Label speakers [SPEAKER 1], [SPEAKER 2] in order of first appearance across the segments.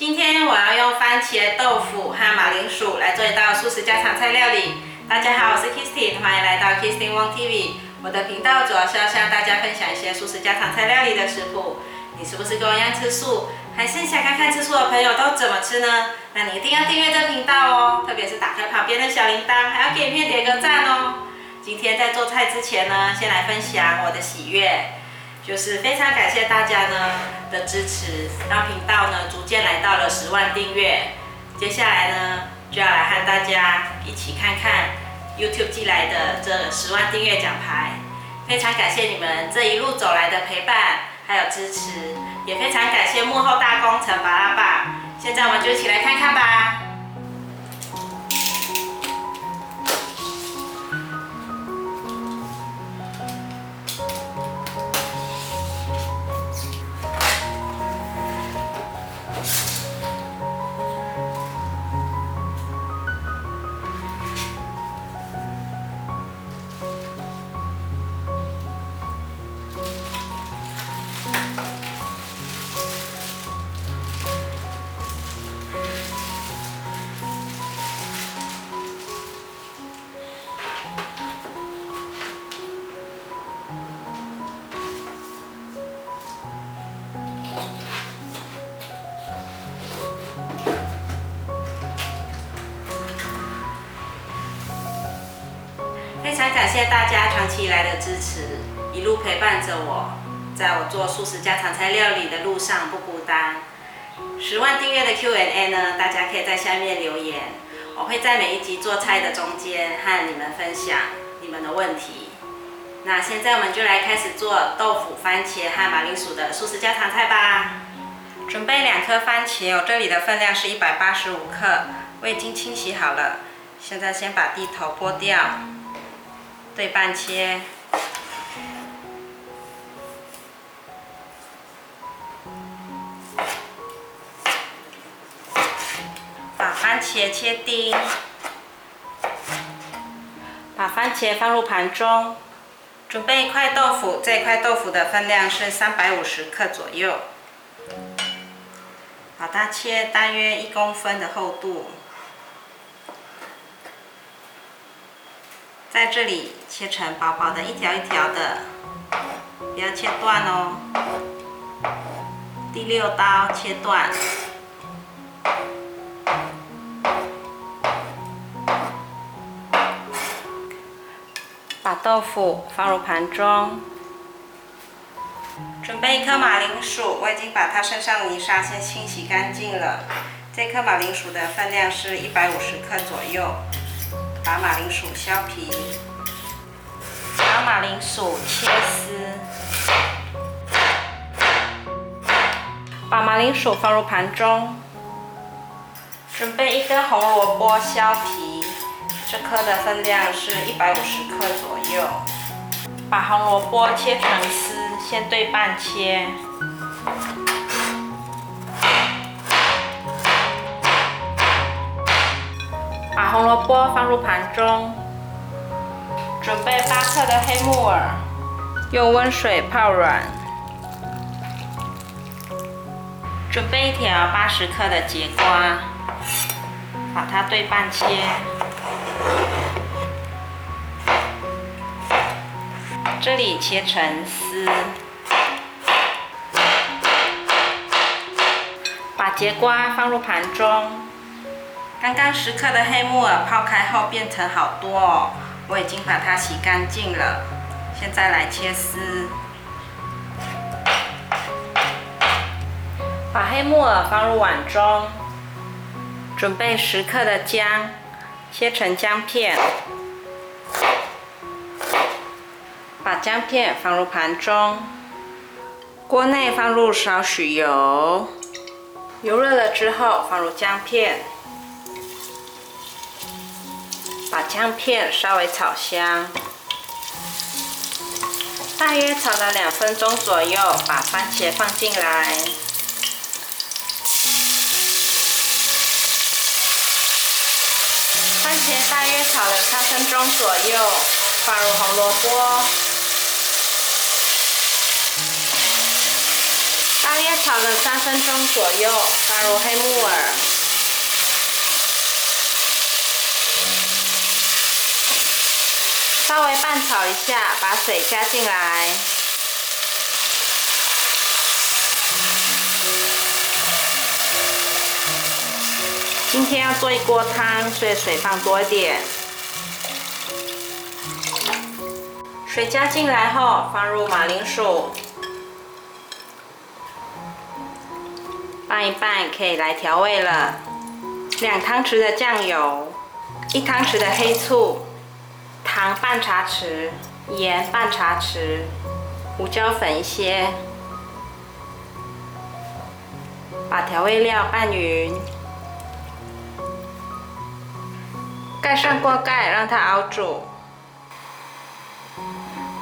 [SPEAKER 1] 今天我要用番茄豆腐和马铃薯来做一道素食家常菜料理。大家好，我是 Kisty，欢迎来到 Kisty Wong TV。我的频道主要是要向大家分享一些素食家常菜料理的食谱。你是不是跟我一样吃素？还是想看看吃素的朋友都怎么吃呢？那你一定要订阅这频道哦，特别是打开旁边的小铃铛，还要给影片点个赞哦。今天在做菜之前呢，先来分享我的喜悦。就是非常感谢大家呢的支持，让频道呢逐渐来到了十万订阅。接下来呢就要来和大家一起看看 YouTube 寄来的这十万订阅奖牌。非常感谢你们这一路走来的陪伴还有支持，也非常感谢幕后大工程巴拉爸。现在我们就一起来看看吧。感谢大家长期以来的支持，一路陪伴着我，在我做素食家常菜料理的路上不孤单。十万订阅的 Q&A 呢，大家可以在下面留言，我会在每一集做菜的中间和你们分享你们的问题。那现在我们就来开始做豆腐、番茄和马铃薯的素食家常菜吧。准备两颗番茄，我这里的分量是一百八十五克，我已经清洗好了。现在先把蒂头剥掉。对半切，把番茄切丁，把番茄放入盘中，准备一块豆腐，这块豆腐的分量是三百五十克左右，把它切大约一公分的厚度。在这里切成薄薄的一条一条的，不要切断哦。第六刀切断，把豆腐放入盘中，准备一颗马铃薯，我已经把它身上的泥沙先清洗干净了。这颗马铃薯的分量是一百五十克左右。把马铃薯削皮，马铃薯切丝，把马铃薯放入盘中。准备一根红萝卜削皮，这颗的分量是一百五十克左右。把红萝卜切成丝，先对半切。把红萝卜放入盘中，准备八克的黑木耳，用温水泡软。准备一条八十克的节瓜，把它对半切。这里切成丝。把节瓜放入盘中。刚刚十克的黑木耳泡开后变成好多哦，我已经把它洗干净了。现在来切丝，把黑木耳放入碗中，准备十克的姜，切成姜片，把姜片放入盘中，锅内放入少许油，油热了之后放入姜片。把姜片稍微炒香，大约炒了两分钟左右，把番茄放进来。番茄大约炒了三分钟左右，放入红萝卜。大约炒了三分钟左右，放入黑木拌炒一下，把水加进来。今天要做一锅汤，所以水放多一点。水加进来后，放入马铃薯。拌一拌，可以来调味了。两汤匙的酱油，一汤匙的黑醋，糖半茶匙，盐半茶匙，胡椒粉一些，把调味料拌匀，盖上锅盖，让它熬煮。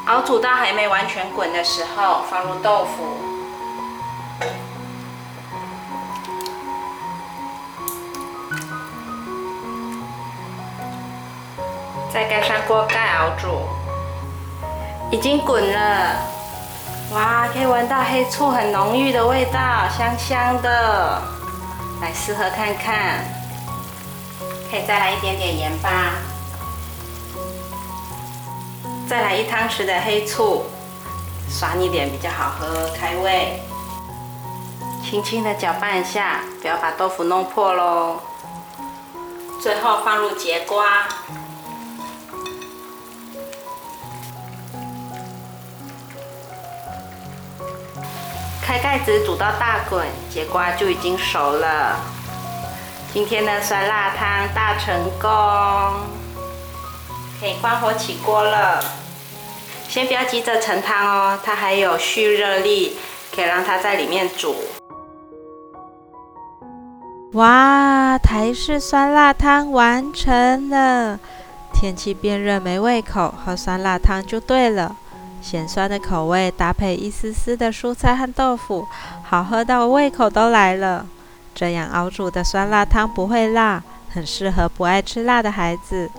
[SPEAKER 1] 熬煮到还没完全滚的时候，放入豆腐。再盖上锅盖熬煮，已经滚了。哇，可以闻到黑醋很浓郁的味道，香香的。来试喝看看，可以再来一点点盐巴，再来一汤匙的黑醋，酸一点比较好喝，开胃。轻轻的搅拌一下，不要把豆腐弄破喽。最后放入节瓜。开盖子煮到大滚，节瓜就已经熟了。今天的酸辣汤大成功，可以关火起锅了。先不要急着盛汤哦，它还有蓄热力，可以让它在里面煮。
[SPEAKER 2] 哇，台式酸辣汤完成了！天气变热没胃口，喝酸辣汤就对了。咸酸的口味搭配一丝丝的蔬菜和豆腐，好喝到胃口都来了。这样熬煮的酸辣汤不会辣，很适合不爱吃辣的孩子。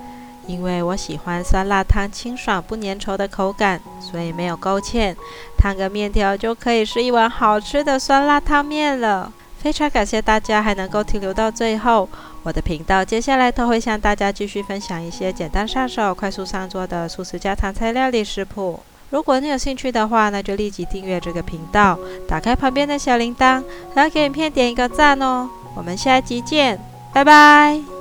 [SPEAKER 2] 因为我喜欢酸辣汤清爽不粘稠的口感，所以没有勾芡，烫个面条就可以是一碗好吃的酸辣汤面了。非常感谢大家还能够停留到最后。我的频道接下来都会向大家继续分享一些简单上手、快速上桌的素食家常菜料理食谱。如果你有兴趣的话，那就立即订阅这个频道，打开旁边的小铃铛，还要给影片点一个赞哦。我们下一集见，拜拜。